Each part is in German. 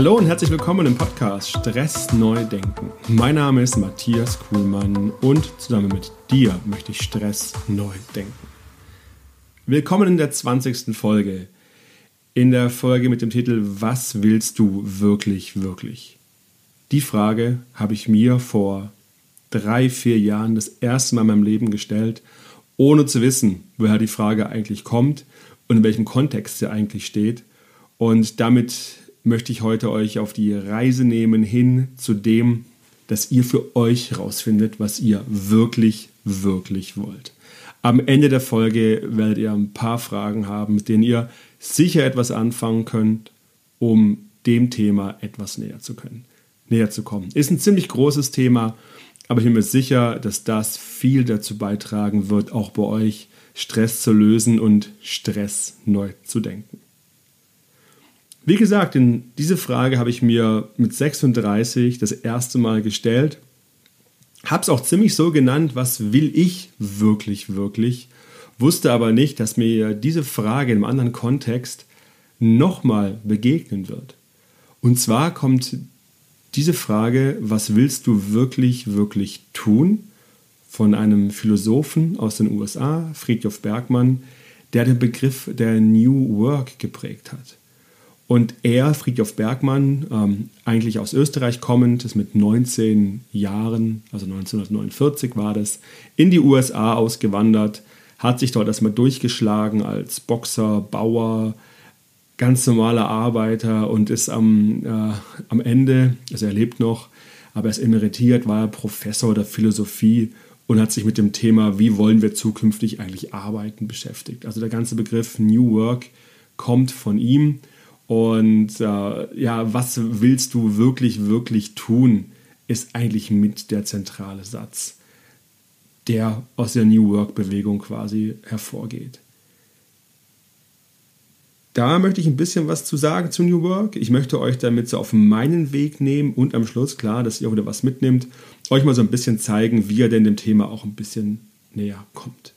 Hallo und herzlich willkommen im Podcast Stress neu denken. Mein Name ist Matthias Kuhlmann und zusammen mit dir möchte ich Stress neu denken. Willkommen in der 20. Folge. In der Folge mit dem Titel Was willst du wirklich, wirklich? Die Frage habe ich mir vor drei, vier Jahren das erste Mal in meinem Leben gestellt, ohne zu wissen, woher die Frage eigentlich kommt und in welchem Kontext sie eigentlich steht. Und damit möchte ich heute euch auf die Reise nehmen hin zu dem, dass ihr für euch herausfindet, was ihr wirklich, wirklich wollt. Am Ende der Folge werdet ihr ein paar Fragen haben, mit denen ihr sicher etwas anfangen könnt, um dem Thema etwas näher zu können, näher zu kommen. Ist ein ziemlich großes Thema, aber ich bin mir sicher, dass das viel dazu beitragen wird, auch bei euch Stress zu lösen und Stress neu zu denken. Wie gesagt, in diese Frage habe ich mir mit 36 das erste Mal gestellt. Habe es auch ziemlich so genannt, was will ich wirklich, wirklich? Wusste aber nicht, dass mir diese Frage einem anderen Kontext nochmal begegnen wird. Und zwar kommt diese Frage, was willst du wirklich, wirklich tun? von einem Philosophen aus den USA, Friedhof Bergmann, der den Begriff der New Work geprägt hat. Und er, Friedhof Bergmann, ähm, eigentlich aus Österreich kommend, ist mit 19 Jahren, also 1949 war das, in die USA ausgewandert, hat sich dort erstmal durchgeschlagen als Boxer, Bauer, ganz normaler Arbeiter und ist am, äh, am Ende, also er lebt noch, aber er ist emeritiert, war er Professor der Philosophie und hat sich mit dem Thema, wie wollen wir zukünftig eigentlich arbeiten, beschäftigt. Also der ganze Begriff New Work kommt von ihm und äh, ja, was willst du wirklich, wirklich tun, ist eigentlich mit der zentrale Satz, der aus der New Work-Bewegung quasi hervorgeht. Da möchte ich ein bisschen was zu sagen zu New Work. Ich möchte euch damit so auf meinen Weg nehmen und am Schluss, klar, dass ihr auch wieder was mitnimmt, euch mal so ein bisschen zeigen, wie ihr denn dem Thema auch ein bisschen näher kommt.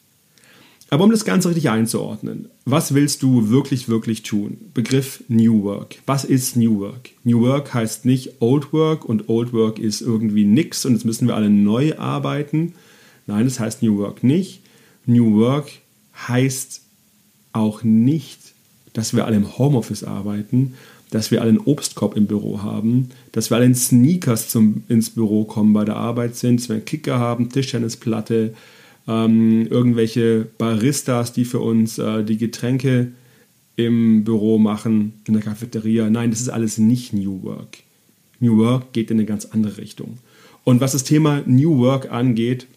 Aber um das Ganze richtig einzuordnen, was willst du wirklich, wirklich tun? Begriff New Work. Was ist New Work? New Work heißt nicht Old Work und Old Work ist irgendwie nix und jetzt müssen wir alle neu arbeiten. Nein, das heißt New Work nicht. New Work heißt auch nicht, dass wir alle im Homeoffice arbeiten, dass wir alle einen Obstkorb im Büro haben, dass wir alle in Sneakers zum, ins Büro kommen, bei der Arbeit sind, dass wir einen Kicker haben, Tischtennisplatte, ähm, irgendwelche Baristas, die für uns äh, die Getränke im Büro machen, in der Cafeteria. Nein, das ist alles nicht New Work. New Work geht in eine ganz andere Richtung. Und was das Thema New Work angeht,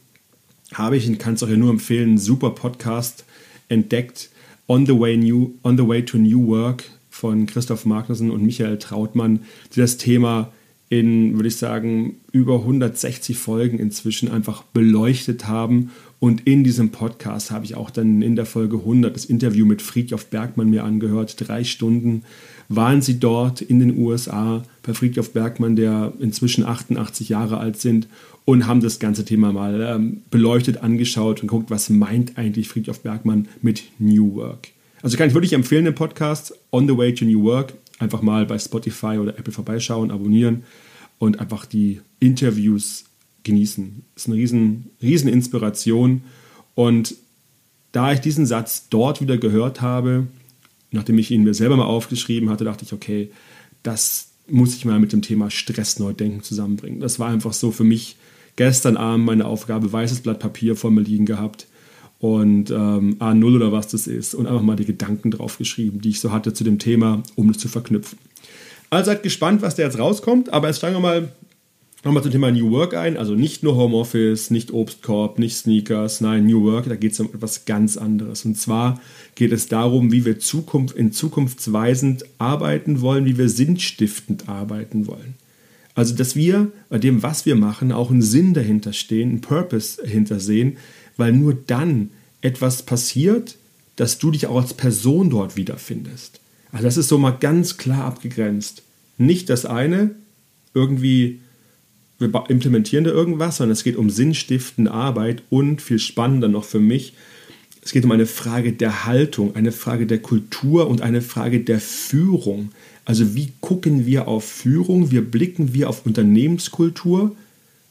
habe ich, und kann es euch ja nur empfehlen, einen super Podcast entdeckt, On the Way, New, On the Way to New Work von Christoph Magnussen und Michael Trautmann, die das Thema in, würde ich sagen, über 160 Folgen inzwischen einfach beleuchtet haben. Und in diesem Podcast habe ich auch dann in der Folge 100 das Interview mit Friedhof Bergmann mir angehört. Drei Stunden waren sie dort in den USA bei Friedhof Bergmann, der inzwischen 88 Jahre alt sind und haben das ganze Thema mal ähm, beleuchtet, angeschaut und geguckt, was meint eigentlich Friedhof Bergmann mit New Work. Also kann ich wirklich empfehlen, den Podcast On the Way to New Work einfach mal bei Spotify oder Apple vorbeischauen, abonnieren und einfach die Interviews genießen. Das ist eine riesen, riesen Inspiration. Und da ich diesen Satz dort wieder gehört habe, nachdem ich ihn mir selber mal aufgeschrieben hatte, dachte ich, okay, das muss ich mal mit dem Thema Stress neu denken zusammenbringen. Das war einfach so für mich gestern Abend meine Aufgabe, weißes Blatt Papier vor mir liegen gehabt und ähm, A0 oder was das ist und einfach mal die Gedanken draufgeschrieben, die ich so hatte zu dem Thema, um es zu verknüpfen. Also seid gespannt, was da jetzt rauskommt, aber jetzt steigen wir mal nochmal zum Thema New Work ein. Also nicht nur Homeoffice, nicht Obstkorb, nicht Sneakers, nein, New Work, da geht es um etwas ganz anderes. Und zwar geht es darum, wie wir Zukunft, in zukunftsweisend arbeiten wollen, wie wir sinnstiftend arbeiten wollen. Also, dass wir bei dem, was wir machen, auch einen Sinn dahinter stehen, einen Purpose dahinter sehen, weil nur dann etwas passiert, dass du dich auch als Person dort wiederfindest. Also das ist so mal ganz klar abgegrenzt. Nicht das eine, irgendwie, wir implementieren da irgendwas, sondern es geht um sinnstiftende Arbeit und viel spannender noch für mich, Es geht um eine Frage der Haltung, eine Frage der Kultur und eine Frage der Führung. Also wie gucken wir auf Führung, wie blicken wir auf Unternehmenskultur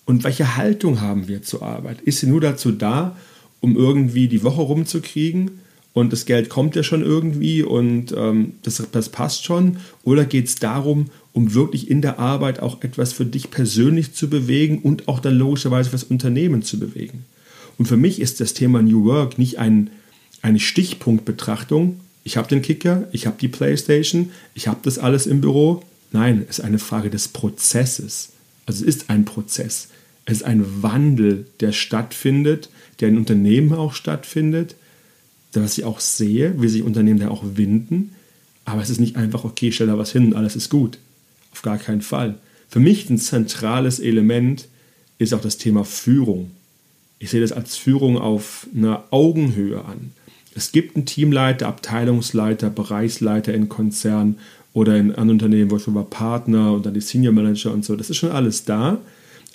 und welche Haltung haben wir zur Arbeit? Ist sie nur dazu da, um irgendwie die Woche rumzukriegen und das Geld kommt ja schon irgendwie und ähm, das, das passt schon? Oder geht es darum, um wirklich in der Arbeit auch etwas für dich persönlich zu bewegen und auch dann logischerweise für das Unternehmen zu bewegen? Und für mich ist das Thema New Work nicht ein, eine Stichpunktbetrachtung. Ich habe den Kicker, ich habe die Playstation, ich habe das alles im Büro. Nein, es ist eine Frage des Prozesses. Also es ist ein Prozess. Es ist ein Wandel, der stattfindet, der in Unternehmen auch stattfindet, dass ich auch sehe, wie sich Unternehmen da auch winden. Aber es ist nicht einfach, okay, stell da was hin und alles ist gut. Auf gar keinen Fall. Für mich ein zentrales Element ist auch das Thema Führung. Ich sehe das als Führung auf einer Augenhöhe an. Es gibt einen Teamleiter, Abteilungsleiter, Bereichsleiter in Konzernen oder in anderen Unternehmen, wo schon war Partner und dann die Senior Manager und so. Das ist schon alles da.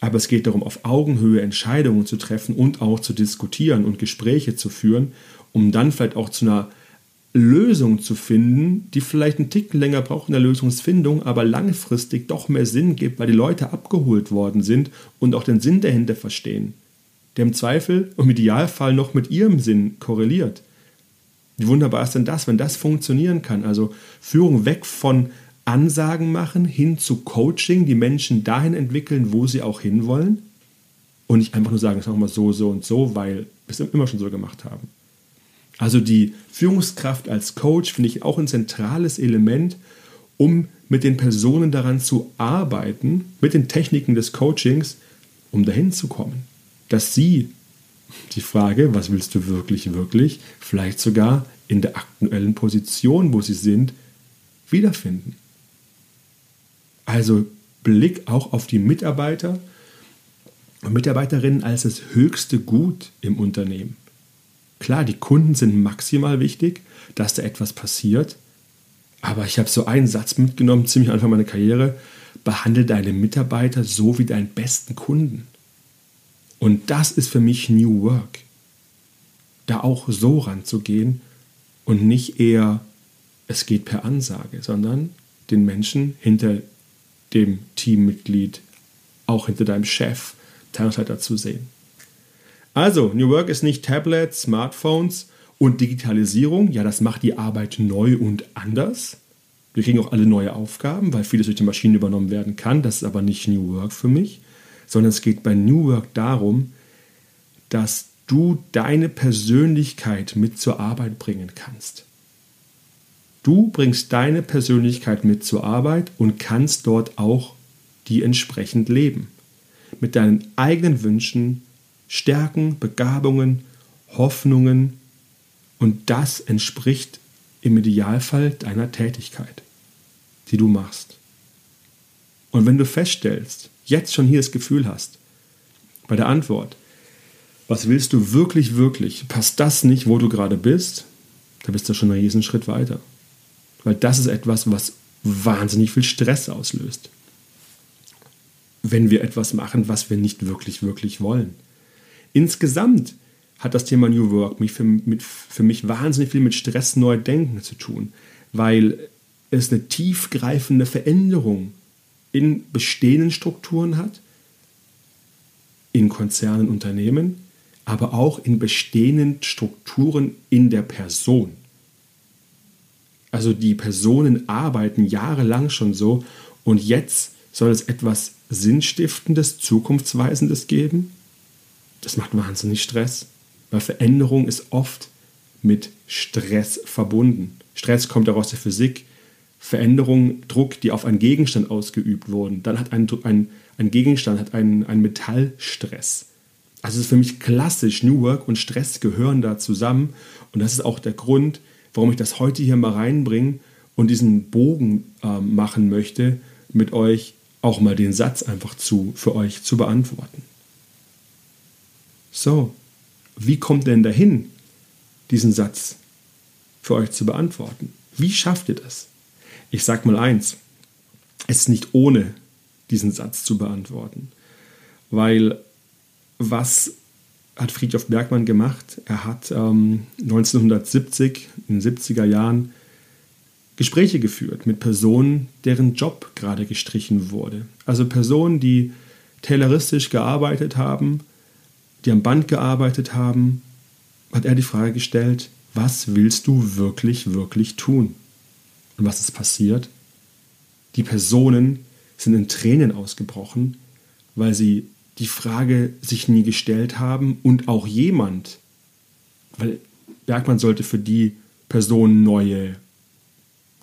Aber es geht darum, auf Augenhöhe Entscheidungen zu treffen und auch zu diskutieren und Gespräche zu führen, um dann vielleicht auch zu einer Lösung zu finden, die vielleicht einen Tick länger braucht in der Lösungsfindung, aber langfristig doch mehr Sinn gibt, weil die Leute abgeholt worden sind und auch den Sinn dahinter verstehen der im Zweifel im Idealfall noch mit ihrem Sinn korreliert. Wie wunderbar ist denn das, wenn das funktionieren kann? Also Führung weg von Ansagen machen hin zu Coaching, die Menschen dahin entwickeln, wo sie auch hinwollen und nicht einfach nur sagen, es machen wir so, so und so, weil wir es immer schon so gemacht haben. Also die Führungskraft als Coach finde ich auch ein zentrales Element, um mit den Personen daran zu arbeiten, mit den Techniken des Coachings, um dahin zu kommen dass sie die Frage, was willst du wirklich, wirklich, vielleicht sogar in der aktuellen Position, wo sie sind, wiederfinden. Also Blick auch auf die Mitarbeiter und Mitarbeiterinnen als das höchste Gut im Unternehmen. Klar, die Kunden sind maximal wichtig, dass da etwas passiert, aber ich habe so einen Satz mitgenommen, ziemlich Anfang meiner Karriere, behandle deine Mitarbeiter so wie deinen besten Kunden. Und das ist für mich New Work. Da auch so ranzugehen und nicht eher, es geht per Ansage, sondern den Menschen hinter dem Teammitglied, auch hinter deinem Chef, Teilungsleiter zu sehen. Also, New Work ist nicht Tablets, Smartphones und Digitalisierung. Ja, das macht die Arbeit neu und anders. Wir kriegen auch alle neue Aufgaben, weil vieles durch die Maschinen übernommen werden kann. Das ist aber nicht New Work für mich sondern es geht bei New Work darum, dass du deine Persönlichkeit mit zur Arbeit bringen kannst. Du bringst deine Persönlichkeit mit zur Arbeit und kannst dort auch die entsprechend leben. Mit deinen eigenen Wünschen, Stärken, Begabungen, Hoffnungen und das entspricht im Idealfall deiner Tätigkeit, die du machst. Und wenn du feststellst, jetzt schon hier das Gefühl hast, bei der Antwort, was willst du wirklich, wirklich, passt das nicht, wo du gerade bist, da bist du schon einen riesen Schritt weiter. Weil das ist etwas, was wahnsinnig viel Stress auslöst. Wenn wir etwas machen, was wir nicht wirklich, wirklich wollen. Insgesamt hat das Thema New Work mich für, mit, für mich wahnsinnig viel mit Stress neu denken zu tun, weil es eine tiefgreifende Veränderung in bestehenden Strukturen hat, in Konzernen, Unternehmen, aber auch in bestehenden Strukturen in der Person. Also die Personen arbeiten jahrelang schon so und jetzt soll es etwas Sinnstiftendes, Zukunftsweisendes geben. Das macht wahnsinnig Stress, weil Veränderung ist oft mit Stress verbunden. Stress kommt auch aus der Physik. Veränderung, Druck, die auf einen Gegenstand ausgeübt wurden. Dann hat ein, ein, ein Gegenstand hat einen, einen Metallstress. Also es ist für mich klassisch, New Work und Stress gehören da zusammen. Und das ist auch der Grund, warum ich das heute hier mal reinbringe und diesen Bogen äh, machen möchte, mit euch auch mal den Satz einfach zu, für euch zu beantworten. So, wie kommt denn dahin, diesen Satz für euch zu beantworten? Wie schafft ihr das? Ich sage mal eins, es ist nicht ohne diesen Satz zu beantworten, weil was hat Friedhof Bergmann gemacht? Er hat ähm, 1970, in den 70er Jahren, Gespräche geführt mit Personen, deren Job gerade gestrichen wurde. Also Personen, die tayloristisch gearbeitet haben, die am Band gearbeitet haben, hat er die Frage gestellt, was willst du wirklich, wirklich tun? Und was ist passiert? Die Personen sind in Tränen ausgebrochen, weil sie die Frage sich nie gestellt haben und auch jemand, weil Bergmann sollte für die Personen neue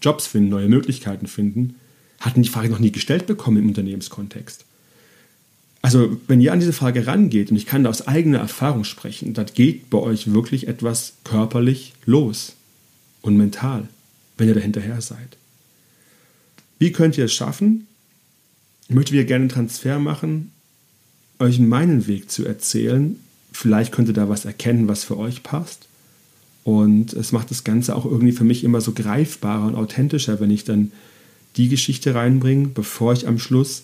Jobs finden, neue Möglichkeiten finden, hatten die Frage noch nie gestellt bekommen im Unternehmenskontext. Also, wenn ihr an diese Frage rangeht, und ich kann da aus eigener Erfahrung sprechen, dann geht bei euch wirklich etwas körperlich los und mental, wenn ihr dahinterher seid. Wie könnt ihr es schaffen? Ich möchte wieder gerne einen Transfer machen, euch meinen Weg zu erzählen. Vielleicht könnt ihr da was erkennen, was für euch passt. Und es macht das Ganze auch irgendwie für mich immer so greifbarer und authentischer, wenn ich dann die Geschichte reinbringe, bevor ich am Schluss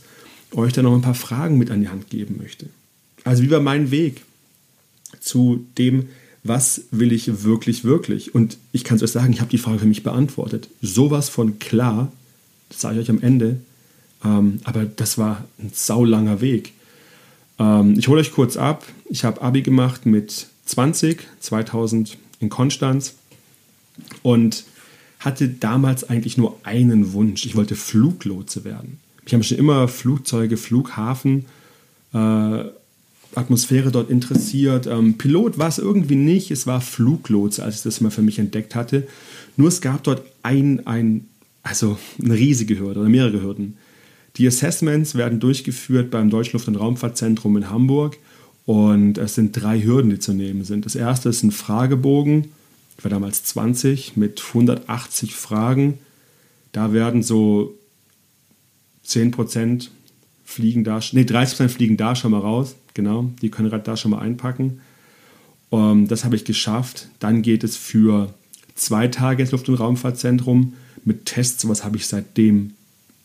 euch dann noch ein paar Fragen mit an die Hand geben möchte. Also wie war mein Weg zu dem, was will ich wirklich, wirklich? Und ich kann es euch sagen, ich habe die Frage für mich beantwortet. Sowas von klar, das sage ich euch am Ende, ähm, aber das war ein saulanger Weg. Ähm, ich hole euch kurz ab. Ich habe Abi gemacht mit 20, 2000 in Konstanz und hatte damals eigentlich nur einen Wunsch. Ich wollte Fluglotse werden. Mich haben schon immer Flugzeuge, Flughafen, äh, Atmosphäre dort interessiert. Ähm, Pilot war es irgendwie nicht, es war Fluglotse, als ich das mal für mich entdeckt hatte. Nur es gab dort ein, ein also eine riesige Hürde oder mehrere Hürden. Die Assessments werden durchgeführt beim Deutschen Luft- und Raumfahrtzentrum in Hamburg und es sind drei Hürden, die zu nehmen sind. Das erste ist ein Fragebogen, ich war damals 20 mit 180 Fragen. Da werden so 10% fliegen da, nee, 30% fliegen da schon mal raus, genau, die können gerade da schon mal einpacken. Um, ähm, das habe ich geschafft. Dann geht es für zwei Tage ins Luft- und Raumfahrtzentrum mit Tests. Sowas habe ich seitdem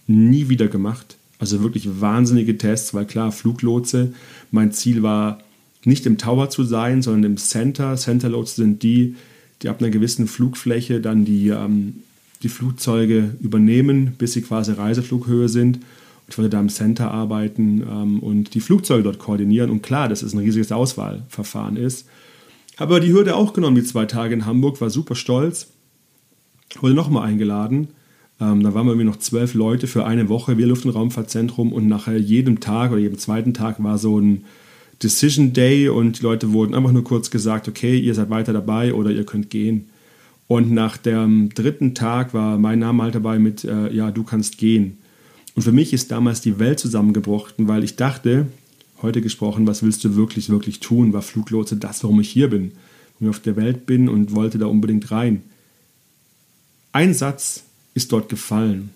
nie wieder gemacht. Also wirklich wahnsinnige Tests, weil klar, Fluglotse, mein Ziel war nicht im Tower zu sein, sondern im Center. Centerloads sind die, die ab einer gewissen Flugfläche dann die, ähm, die Flugzeuge übernehmen, bis sie quasi Reiseflughöhe sind. Ich wollte da im Center arbeiten ähm, und die Flugzeuge dort koordinieren. Und klar, dass es ein riesiges Auswahlverfahren ist. Habe aber die Hürde auch genommen, die zwei Tage in Hamburg, war super stolz. Wurde nochmal eingeladen ähm, da waren wir irgendwie noch zwölf Leute für eine Woche, wir Luft- und Raumfahrtzentrum und nach jedem Tag oder jedem zweiten Tag war so ein Decision Day und die Leute wurden einfach nur kurz gesagt, okay, ihr seid weiter dabei oder ihr könnt gehen. Und nach dem dritten Tag war mein Name halt dabei mit, äh, ja, du kannst gehen. Und für mich ist damals die Welt zusammengebrochen, weil ich dachte, heute gesprochen, was willst du wirklich, wirklich tun? War Fluglotse das, warum ich hier bin? Warum ich auf der Welt bin und wollte da unbedingt rein. Ein Satz ist dort gefallen.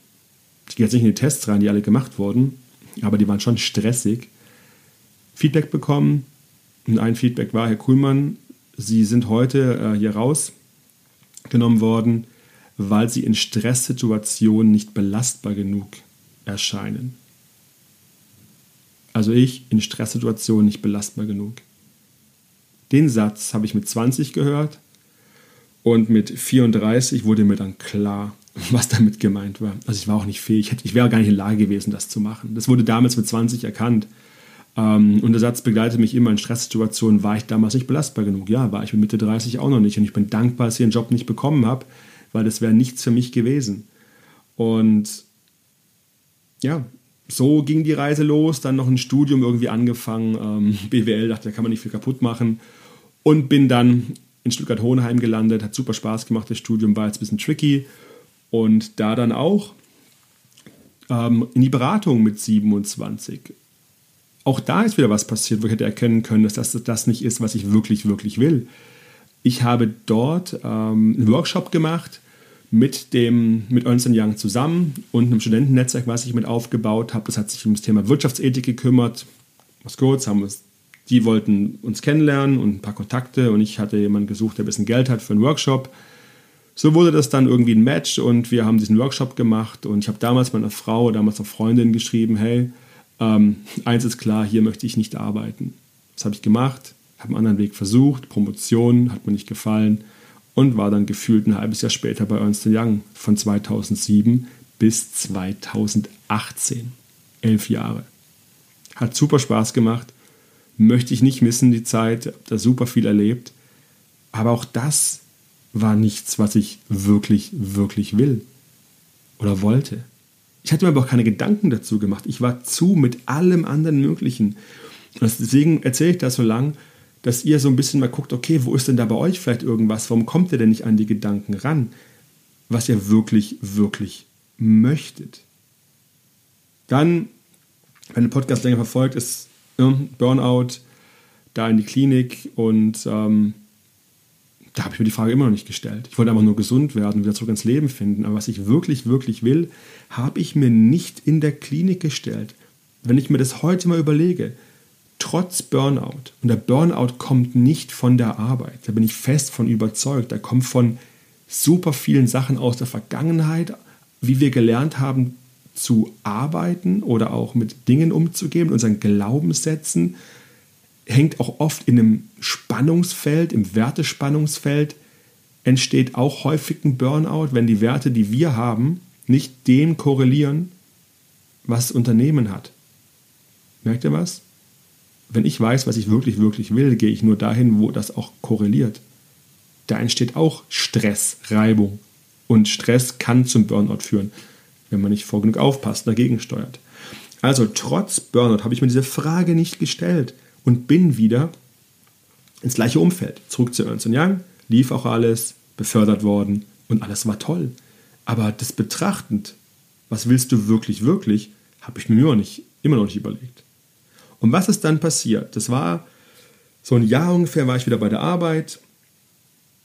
Ich gehe jetzt nicht in die Tests rein, die alle gemacht wurden, aber die waren schon stressig. Feedback bekommen und ein Feedback war, Herr Kuhlmann, Sie sind heute äh, hier rausgenommen worden, weil Sie in Stresssituationen nicht belastbar genug erscheinen. Also ich in Stresssituationen nicht belastbar genug. Den Satz habe ich mit 20 gehört und mit 34 wurde mir dann klar, was damit gemeint war. Also ich war auch nicht fähig, ich wäre gar nicht in der Lage gewesen, das zu machen. Das wurde damals mit 20 erkannt. Ähm, und der Satz begleitet mich immer in Stresssituationen, war ich damals nicht belastbar genug? Ja, war ich mit Mitte 30 auch noch nicht. Und ich bin dankbar, dass ich den Job nicht bekommen habe, weil das wäre nichts für mich gewesen. Und ja, so ging die Reise los, dann noch ein Studium irgendwie angefangen, ähm, BWL, dachte, da kann man nicht viel kaputt machen und bin dann in Stuttgart-Hohenheim gelandet, hat super Spaß gemacht, das Studium war jetzt ein bisschen tricky und da dann auch ähm, in die Beratung mit 27. Auch da ist wieder was passiert, wo ich hätte erkennen können, dass das das nicht ist, was ich wirklich, wirklich will. Ich habe dort ähm, einen Workshop gemacht mit dem mit Ernst Young zusammen und einem Studentennetzwerk, was ich mit aufgebaut habe. Das hat sich um das Thema Wirtschaftsethik gekümmert. Was kurz, haben uns, die wollten uns kennenlernen und ein paar Kontakte und ich hatte jemanden gesucht, der ein bisschen Geld hat für einen Workshop so wurde das dann irgendwie ein Match und wir haben diesen Workshop gemacht und ich habe damals meiner Frau, damals noch Freundin geschrieben, hey, ähm, eins ist klar, hier möchte ich nicht arbeiten. Das habe ich gemacht, habe einen anderen Weg versucht, Promotion hat mir nicht gefallen und war dann gefühlt ein halbes Jahr später bei Ernst Young von 2007 bis 2018. Elf Jahre. Hat super Spaß gemacht, möchte ich nicht missen die Zeit, habe da super viel erlebt, aber auch das war nichts, was ich wirklich, wirklich will oder wollte. Ich hatte mir aber auch keine Gedanken dazu gemacht. Ich war zu mit allem anderen Möglichen. Und deswegen erzähle ich das so lang, dass ihr so ein bisschen mal guckt, okay, wo ist denn da bei euch vielleicht irgendwas? Warum kommt ihr denn nicht an die Gedanken ran, was ihr wirklich, wirklich möchtet? Dann, wenn der Podcast länger verfolgt, ist ja, Burnout, da in die Klinik und ähm, da habe ich mir die Frage immer noch nicht gestellt. Ich wollte einfach nur gesund werden, wieder zurück ins Leben finden. Aber was ich wirklich, wirklich will, habe ich mir nicht in der Klinik gestellt. Wenn ich mir das heute mal überlege, trotz Burnout, und der Burnout kommt nicht von der Arbeit, da bin ich fest von überzeugt, der kommt von super vielen Sachen aus der Vergangenheit, wie wir gelernt haben zu arbeiten oder auch mit Dingen umzugehen, unseren Glaubenssätzen, hängt auch oft in einem Spannungsfeld, im Wertespannungsfeld, entsteht auch häufig ein Burnout, wenn die Werte, die wir haben, nicht dem korrelieren, was das Unternehmen hat. Merkt ihr was? Wenn ich weiß, was ich wirklich, wirklich will, gehe ich nur dahin, wo das auch korreliert. Da entsteht auch Stress, Reibung. Und Stress kann zum Burnout führen, wenn man nicht vor genug aufpasst, dagegen steuert. Also trotz Burnout habe ich mir diese Frage nicht gestellt und bin wieder ins gleiche Umfeld. Zurück zu Ernst Young, lief auch alles, befördert worden und alles war toll. Aber das betrachtend, was willst du wirklich, wirklich, habe ich mir immer noch, nicht, immer noch nicht überlegt. Und was ist dann passiert? Das war so ein Jahr ungefähr, war ich wieder bei der Arbeit.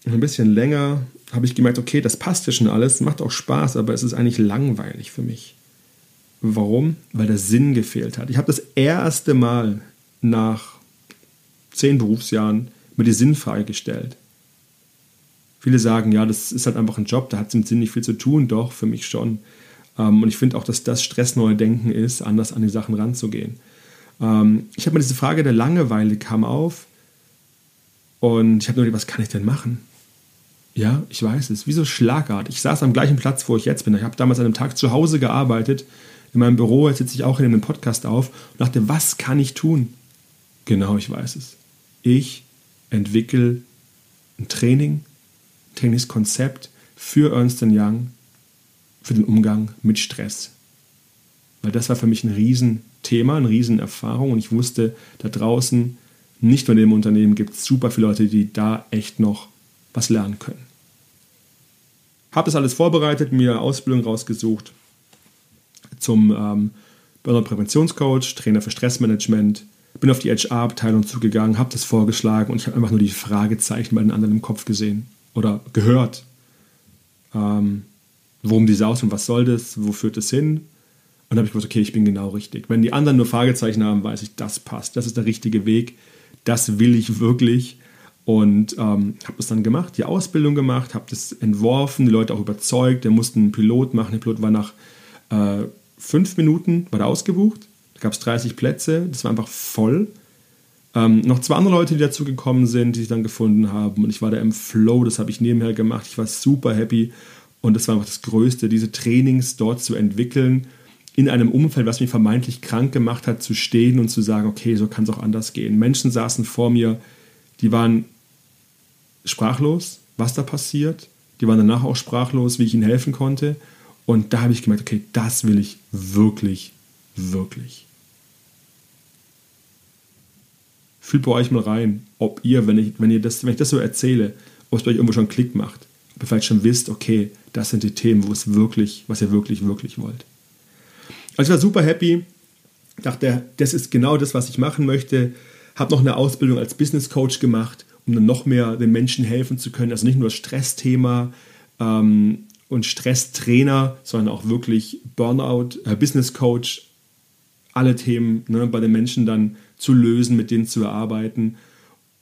Ein bisschen länger habe ich gemerkt, okay, das passt ja schon alles, macht auch Spaß, aber es ist eigentlich langweilig für mich. Warum? Weil der Sinn gefehlt hat. Ich habe das erste Mal nach zehn Berufsjahren mir die Sinnfrage gestellt. Viele sagen, ja, das ist halt einfach ein Job, da hat es im Sinn nicht viel zu tun, doch, für mich schon. Ähm, und ich finde auch, dass das stressneue Denken ist, anders an die Sachen ranzugehen. Ähm, ich habe mir diese Frage der Langeweile kam auf und ich habe nur gedacht, was kann ich denn machen? Ja, ich weiß es, wie so schlagartig. Ich saß am gleichen Platz, wo ich jetzt bin. Ich habe damals an einem Tag zu Hause gearbeitet, in meinem Büro, jetzt sitze ich auch in einem Podcast auf und dachte, was kann ich tun? Genau, ich weiß es. Ich entwickle ein Training, ein Trainingskonzept für Ernst Young, für den Umgang mit Stress. Weil das war für mich ein Riesenthema, eine Riesenerfahrung und ich wusste, da draußen, nicht nur in dem Unternehmen, gibt es super viele Leute, die da echt noch was lernen können. Habe das alles vorbereitet, mir Ausbildung rausgesucht zum ähm, Burnout Präventionscoach, Trainer für Stressmanagement, bin auf die HR-Abteilung zugegangen, habe das vorgeschlagen und ich habe einfach nur die Fragezeichen bei den anderen im Kopf gesehen oder gehört. Ähm, worum die Saus und was soll das, wo führt das hin? Und dann habe ich gewusst, okay, ich bin genau richtig. Wenn die anderen nur Fragezeichen haben, weiß ich, das passt, das ist der richtige Weg, das will ich wirklich. Und ähm, habe das dann gemacht, die Ausbildung gemacht, habe das entworfen, die Leute auch überzeugt. Der musste einen Pilot machen. Der Pilot war nach äh, fünf Minuten war der ausgebucht. Da gab es 30 Plätze, das war einfach voll. Ähm, noch zwei andere Leute, die dazu gekommen sind, die sich dann gefunden haben. Und ich war da im Flow, das habe ich nebenher gemacht. Ich war super happy. Und das war einfach das Größte, diese Trainings dort zu entwickeln, in einem Umfeld, was mich vermeintlich krank gemacht hat, zu stehen und zu sagen, okay, so kann es auch anders gehen. Menschen saßen vor mir, die waren sprachlos, was da passiert. Die waren danach auch sprachlos, wie ich ihnen helfen konnte. Und da habe ich gemerkt, okay, das will ich wirklich, wirklich. Fühlt bei euch mal rein, ob ihr, wenn ich, wenn ihr das, wenn ich das so erzähle, ob es bei euch irgendwo schon Klick macht. Ob ihr vielleicht schon wisst, okay, das sind die Themen, wo es wirklich, was ihr wirklich, wirklich wollt. Also ich war super happy, dachte, das ist genau das, was ich machen möchte. Habe noch eine Ausbildung als Business Coach gemacht, um dann noch mehr den Menschen helfen zu können. Also nicht nur das Stressthema ähm, und Stresstrainer, sondern auch wirklich Burnout, äh, Business Coach, alle Themen ne, bei den Menschen dann zu lösen, mit denen zu erarbeiten.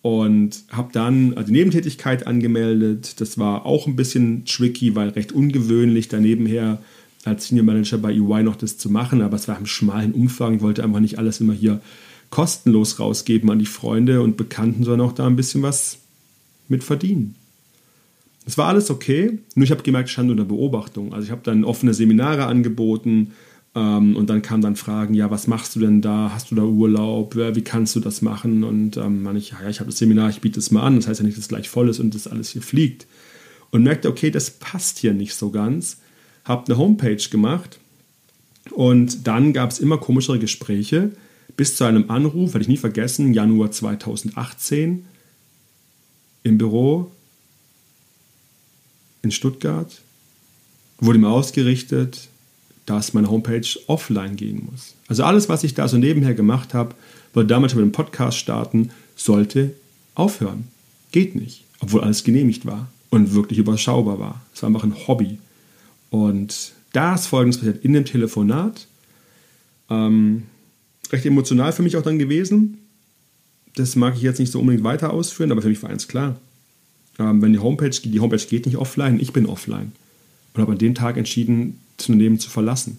Und habe dann die Nebentätigkeit angemeldet. Das war auch ein bisschen tricky, weil recht ungewöhnlich, danebenher als Senior Manager bei EY noch das zu machen. Aber es war im schmalen Umfang. Ich wollte einfach nicht alles immer hier kostenlos rausgeben an die Freunde und Bekannten, sondern auch da ein bisschen was mit verdienen. Es war alles okay, nur ich habe gemerkt, ich stand unter Beobachtung. Also ich habe dann offene Seminare angeboten ähm, und dann kamen dann Fragen, ja, was machst du denn da? Hast du da Urlaub? Wie kannst du das machen? Und ähm, ich, ja, ich habe das Seminar, ich biete es mal an. Das heißt ja nicht, dass es gleich voll ist und das alles hier fliegt. Und merkte, okay, das passt hier nicht so ganz. Habe eine Homepage gemacht und dann gab es immer komischere Gespräche bis zu einem Anruf, werde ich nie vergessen, Januar 2018 im Büro in Stuttgart wurde mir ausgerichtet, dass meine Homepage offline gehen muss. Also alles, was ich da so nebenher gemacht habe, wollte damals schon mit dem Podcast starten, sollte aufhören. Geht nicht, obwohl alles genehmigt war und wirklich überschaubar war. Es war einfach ein Hobby. Und da ist folgendes passiert in dem Telefonat. Ähm, recht emotional für mich auch dann gewesen. Das mag ich jetzt nicht so unbedingt weiter ausführen, aber für mich war eins klar. Ähm, wenn die Homepage, die Homepage geht nicht offline, ich bin offline. Und habe an dem Tag entschieden, das Unternehmen zu verlassen.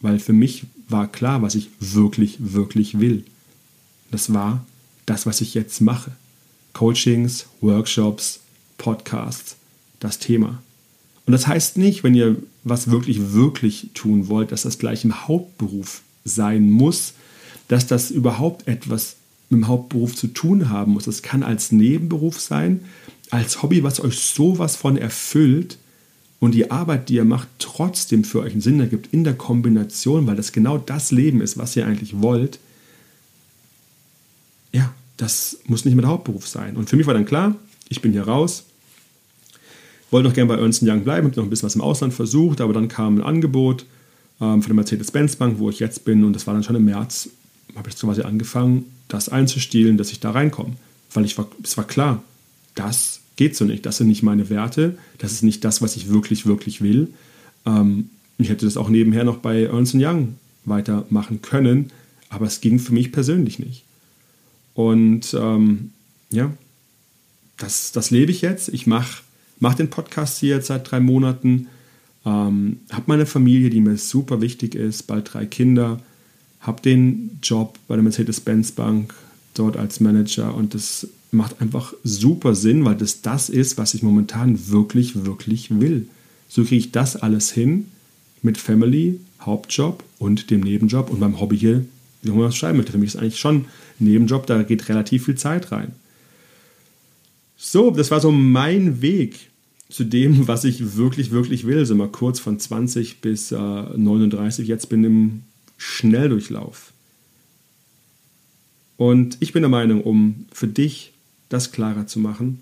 Weil für mich war klar, was ich wirklich, wirklich will. Das war das, was ich jetzt mache. Coachings, Workshops, Podcasts, das Thema. Und das heißt nicht, wenn ihr was wirklich, wirklich tun wollt, dass das gleich im Hauptberuf sein muss, dass das überhaupt etwas mit dem Hauptberuf zu tun haben muss. Es kann als Nebenberuf sein, als Hobby, was euch sowas von erfüllt und die Arbeit, die ihr macht, trotzdem für euch einen Sinn ergibt in der Kombination, weil das genau das Leben ist, was ihr eigentlich wollt. Ja, das muss nicht mehr der Hauptberuf sein. Und für mich war dann klar, ich bin hier raus, wollte noch gerne bei Ernst Young bleiben, habe noch ein bisschen was im Ausland versucht, aber dann kam ein Angebot ähm, von der Mercedes-Benz Bank, wo ich jetzt bin, und das war dann schon im März, habe ich quasi angefangen, das einzustielen, dass ich da reinkomme. Weil ich war, es war klar, das geht so nicht. Das sind nicht meine Werte. Das ist nicht das, was ich wirklich, wirklich will. Ähm, ich hätte das auch nebenher noch bei Ernst Young weitermachen können, aber es ging für mich persönlich nicht. Und ähm, ja, das, das lebe ich jetzt. Ich mache mach den Podcast hier jetzt seit drei Monaten, ähm, habe meine Familie, die mir super wichtig ist, bald drei Kinder, habe den Job bei der Mercedes-Benz Bank dort als Manager und das macht einfach super Sinn, weil das das ist, was ich momentan wirklich, wirklich will. So kriege ich das alles hin mit Family, Hauptjob und dem Nebenjob und beim Hobby hier, wie man das schreiben möchte. Für mich ist eigentlich schon ein Nebenjob, da geht relativ viel Zeit rein. So, das war so mein Weg zu dem, was ich wirklich, wirklich will. So mal kurz von 20 bis äh, 39. Jetzt bin ich im Schnelldurchlauf. Und ich bin der Meinung, um für dich das klarer zu machen,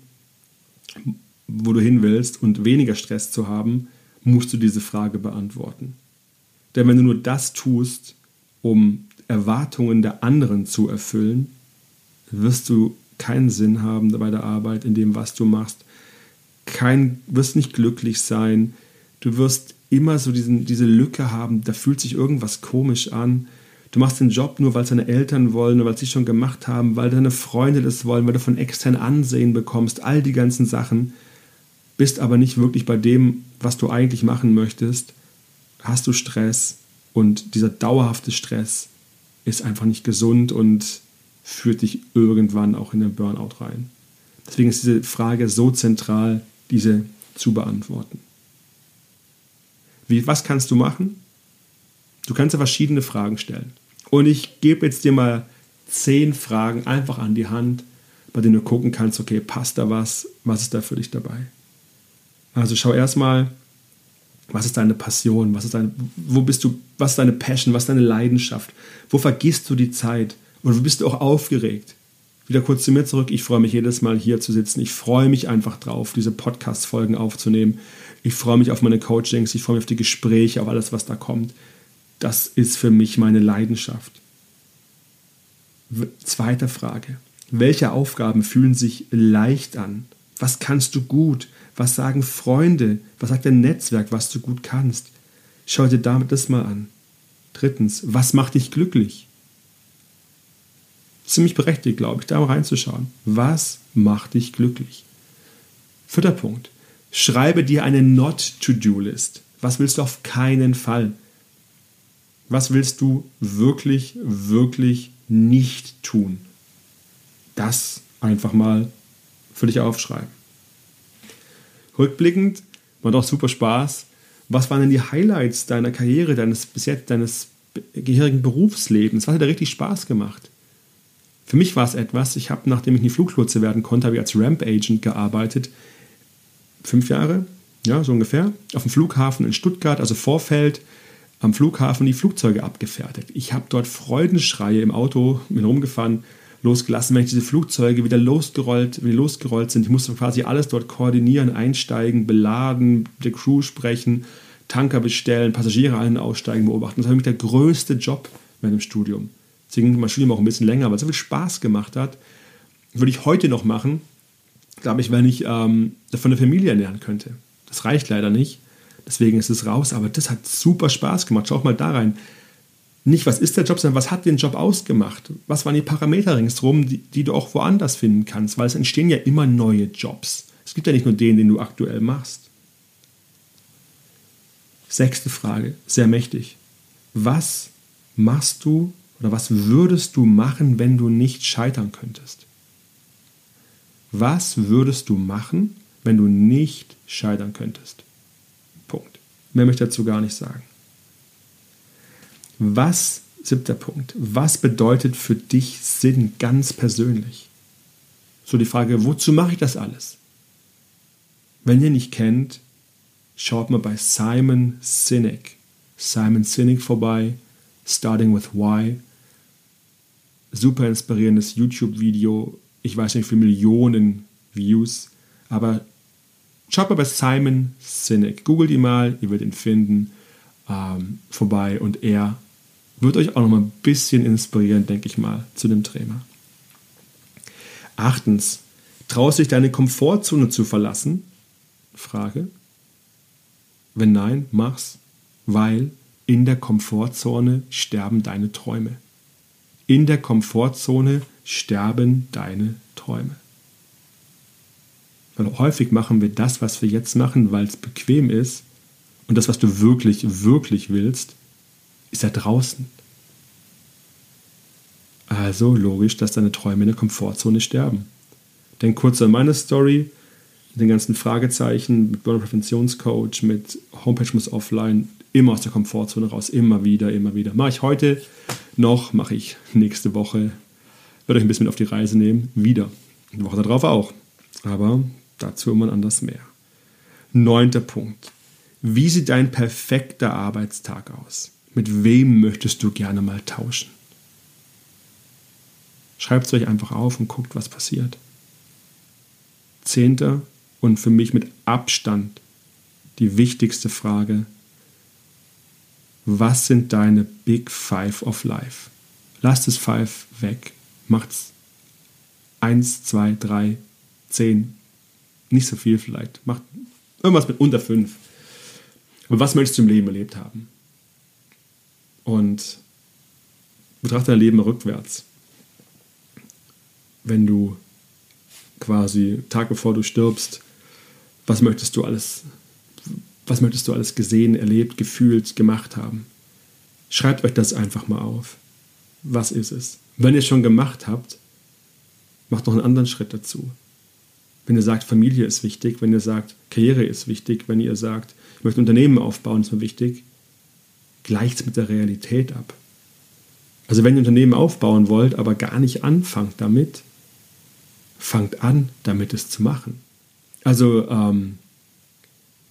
wo du hin willst und weniger Stress zu haben, musst du diese Frage beantworten. Denn wenn du nur das tust, um Erwartungen der anderen zu erfüllen, wirst du keinen Sinn haben bei der Arbeit, in dem, was du machst. Kein, wirst nicht glücklich sein. Du wirst immer so diesen, diese Lücke haben, da fühlt sich irgendwas komisch an. Du machst den Job nur, weil es deine Eltern wollen weil sie schon gemacht haben, weil deine Freunde das wollen, weil du von extern Ansehen bekommst, all die ganzen Sachen, bist aber nicht wirklich bei dem, was du eigentlich machen möchtest, hast du Stress und dieser dauerhafte Stress ist einfach nicht gesund und führt dich irgendwann auch in den Burnout rein. Deswegen ist diese Frage so zentral, diese zu beantworten. Wie, was kannst du machen? Du kannst ja verschiedene Fragen stellen. Und ich gebe jetzt dir mal zehn Fragen einfach an die Hand, bei denen du gucken kannst, okay, passt da was? Was ist da für dich dabei? Also schau erstmal, was ist deine Passion? Was ist deine, wo bist du, was ist deine Passion? Was ist deine Leidenschaft? Wo vergisst du die Zeit? Und wo bist du auch aufgeregt? Wieder kurz zu mir zurück. Ich freue mich jedes Mal hier zu sitzen. Ich freue mich einfach drauf, diese Podcast-Folgen aufzunehmen. Ich freue mich auf meine Coachings. Ich freue mich auf die Gespräche, auf alles, was da kommt. Das ist für mich meine Leidenschaft. Zweite Frage. Welche Aufgaben fühlen sich leicht an? Was kannst du gut? Was sagen Freunde? Was sagt dein Netzwerk, was du gut kannst? Schau dir damit das mal an. Drittens, was macht dich glücklich? Ziemlich berechtigt, glaube ich, da mal reinzuschauen. Was macht dich glücklich? Vierter Punkt. Schreibe dir eine Not-to-Do-List. Was willst du auf keinen Fall? Was willst du wirklich, wirklich nicht tun? Das einfach mal für dich aufschreiben. Rückblickend war doch super Spaß. Was waren denn die Highlights deiner Karriere, deines bis jetzt deines gehörigen Berufslebens? Was hat dir richtig Spaß gemacht? Für mich war es etwas, ich habe, nachdem ich nie Fluglotse werden konnte, habe ich als Ramp Agent gearbeitet. Fünf Jahre, ja, so ungefähr. Auf dem Flughafen in Stuttgart, also Vorfeld, am Flughafen die Flugzeuge abgefertigt. Ich habe dort Freudenschreie im Auto, bin rumgefahren, losgelassen, wenn ich diese Flugzeuge wieder losgerollt, wieder losgerollt sind. Ich musste quasi alles dort koordinieren, einsteigen, beladen, der Crew sprechen, Tanker bestellen, Passagiere allen aussteigen, beobachten. Das war für mich der größte Job während dem Studium. Deswegen ging mein Studium auch ein bisschen länger, weil es so viel Spaß gemacht hat. Würde ich heute noch machen, glaube ich, wenn ich ähm, davon eine Familie ernähren könnte. Das reicht leider nicht. Deswegen ist es raus, aber das hat super Spaß gemacht. Schau mal da rein nicht, was ist der Job, sondern was hat den Job ausgemacht? Was waren die Parameter ringsherum, die, die, du auch woanders finden kannst? Weil es entstehen ja immer neue Jobs. Es gibt ja nicht nur den, den du aktuell machst. Sechste Frage, sehr mächtig. Was machst du oder was würdest du machen, wenn du nicht scheitern könntest? Was würdest du machen, wenn du nicht scheitern könntest? Mehr möchte ich dazu gar nicht sagen. Was, siebter Punkt, was bedeutet für dich Sinn ganz persönlich? So die Frage, wozu mache ich das alles? Wenn ihr nicht kennt, schaut mal bei Simon Sinek, Simon Sinek vorbei, Starting with Why. Super inspirierendes YouTube-Video. Ich weiß nicht, wie viele Millionen Views, aber schaut mal bei Simon Sinek. Googelt ihn mal, ihr werdet ihn finden. Ähm, vorbei und er wird euch auch noch mal ein bisschen inspirieren, denke ich mal, zu dem Thema. Achtens, traust dich deine Komfortzone zu verlassen? Frage. Wenn nein, mach's, weil in der Komfortzone sterben deine Träume. In der Komfortzone sterben deine Träume. Weil häufig machen wir das, was wir jetzt machen, weil es bequem ist und das, was du wirklich, wirklich willst, ist da draußen. Also logisch, dass deine Träume in der Komfortzone sterben. Denk kurz an meine Story, mit den ganzen Fragezeichen, mit Burnout-Präventionscoach, mit Homepage muss offline, immer aus der Komfortzone raus, immer wieder, immer wieder. Mache ich heute noch, mache ich nächste Woche. Würde euch ein bisschen mit auf die Reise nehmen, wieder. Die Woche darauf auch. Aber dazu immer anders mehr. Neunter Punkt. Wie sieht dein perfekter Arbeitstag aus? Mit wem möchtest du gerne mal tauschen? Schreibt es euch einfach auf und guckt, was passiert. Zehnter und für mich mit Abstand die wichtigste Frage. Was sind deine Big Five of Life? Lasst es Five weg. Macht's eins, zwei, drei, zehn. Nicht so viel vielleicht. Macht irgendwas mit unter fünf. Aber was möchtest du im Leben erlebt haben? Und betrachte dein Leben rückwärts. Wenn du quasi Tag bevor du stirbst, was möchtest du alles, was möchtest du alles gesehen, erlebt, gefühlt, gemacht haben? Schreibt euch das einfach mal auf. Was ist es? Wenn ihr es schon gemacht habt, macht noch einen anderen Schritt dazu. Wenn ihr sagt, Familie ist wichtig, wenn ihr sagt, Karriere ist wichtig, wenn ihr sagt, ich möchte ein Unternehmen aufbauen, ist mir wichtig, gleicht es mit der Realität ab. Also wenn ihr ein Unternehmen aufbauen wollt, aber gar nicht anfangt damit, fangt an, damit es zu machen. Also ähm,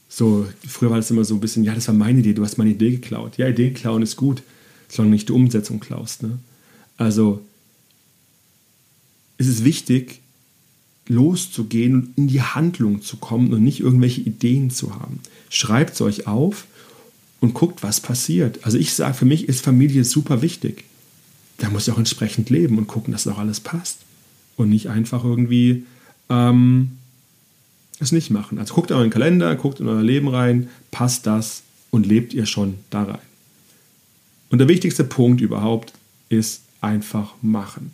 so, früher war das immer so ein bisschen, ja, das war meine Idee, du hast meine Idee geklaut. Ja, Idee klauen ist gut, solange nicht die Umsetzung klaust. Ne? Also es ist wichtig, loszugehen und in die Handlung zu kommen und nicht irgendwelche Ideen zu haben. Schreibt es euch auf und guckt, was passiert. Also ich sage, für mich ist Familie super wichtig. Da muss ich auch entsprechend leben und gucken, dass auch alles passt. Und nicht einfach irgendwie ähm, es nicht machen. Also guckt in euren Kalender, guckt in euer Leben rein, passt das und lebt ihr schon da rein. Und der wichtigste Punkt überhaupt ist einfach machen.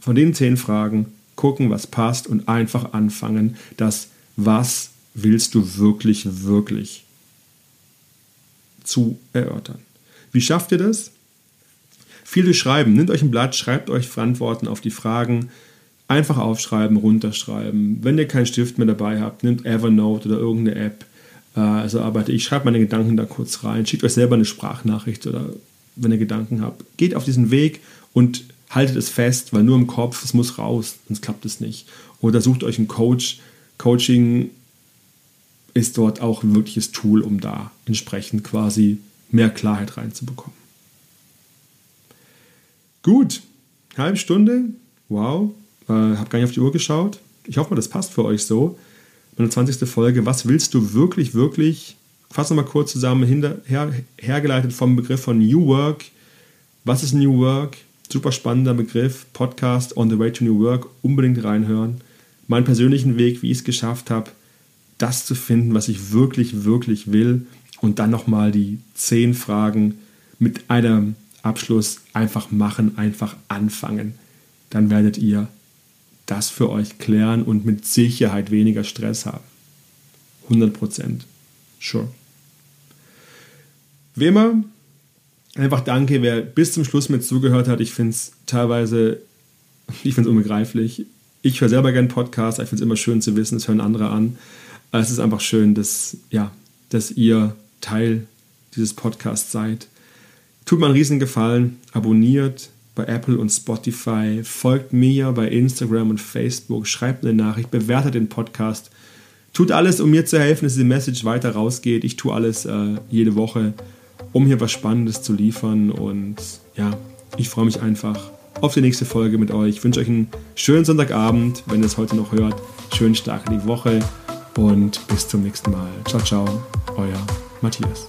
Von den zehn Fragen gucken, was passt und einfach anfangen, das was willst du wirklich, wirklich zu erörtern. Wie schafft ihr das? viel durchschreiben. Nehmt euch ein Blatt, schreibt euch Verantworten auf die Fragen. Einfach aufschreiben, runterschreiben. Wenn ihr keinen Stift mehr dabei habt, nehmt Evernote oder irgendeine App. Äh, also arbeite ich, schreibe meine Gedanken da kurz rein. Schickt euch selber eine Sprachnachricht oder wenn ihr Gedanken habt. Geht auf diesen Weg und haltet es fest, weil nur im Kopf, es muss raus, sonst klappt es nicht. Oder sucht euch einen Coach. Coaching ist dort auch ein wirkliches Tool, um da entsprechend quasi mehr Klarheit reinzubekommen. Gut, halbe Stunde, wow, äh, habe gar nicht auf die Uhr geschaut. Ich hoffe mal, das passt für euch so. Meine 20. Folge, was willst du wirklich, wirklich, fass nochmal kurz zusammen, hinter, her, hergeleitet vom Begriff von New Work. Was ist New Work? Super spannender Begriff, Podcast On the Way to New Work, unbedingt reinhören. Meinen persönlichen Weg, wie ich es geschafft habe, das zu finden, was ich wirklich, wirklich will. Und dann nochmal die zehn Fragen mit einem Abschluss einfach machen, einfach anfangen. Dann werdet ihr das für euch klären und mit Sicherheit weniger Stress haben. 100 Prozent. Sure. Wie immer, einfach danke, wer bis zum Schluss mit zugehört hat. Ich finde es teilweise, ich finde es unbegreiflich. Ich höre selber gerne Podcasts, ich finde es immer schön zu wissen, es hören andere an. Es ist einfach schön, dass, ja, dass ihr Teil dieses Podcasts seid. Tut mir einen riesen Gefallen, abonniert bei Apple und Spotify, folgt mir bei Instagram und Facebook, schreibt eine Nachricht, bewertet den Podcast. Tut alles, um mir zu helfen, dass diese Message weiter rausgeht. Ich tue alles äh, jede Woche um hier was Spannendes zu liefern. Und ja, ich freue mich einfach auf die nächste Folge mit euch. Ich wünsche euch einen schönen Sonntagabend, wenn ihr es heute noch hört. Schönen Start in die Woche und bis zum nächsten Mal. Ciao, ciao, euer Matthias.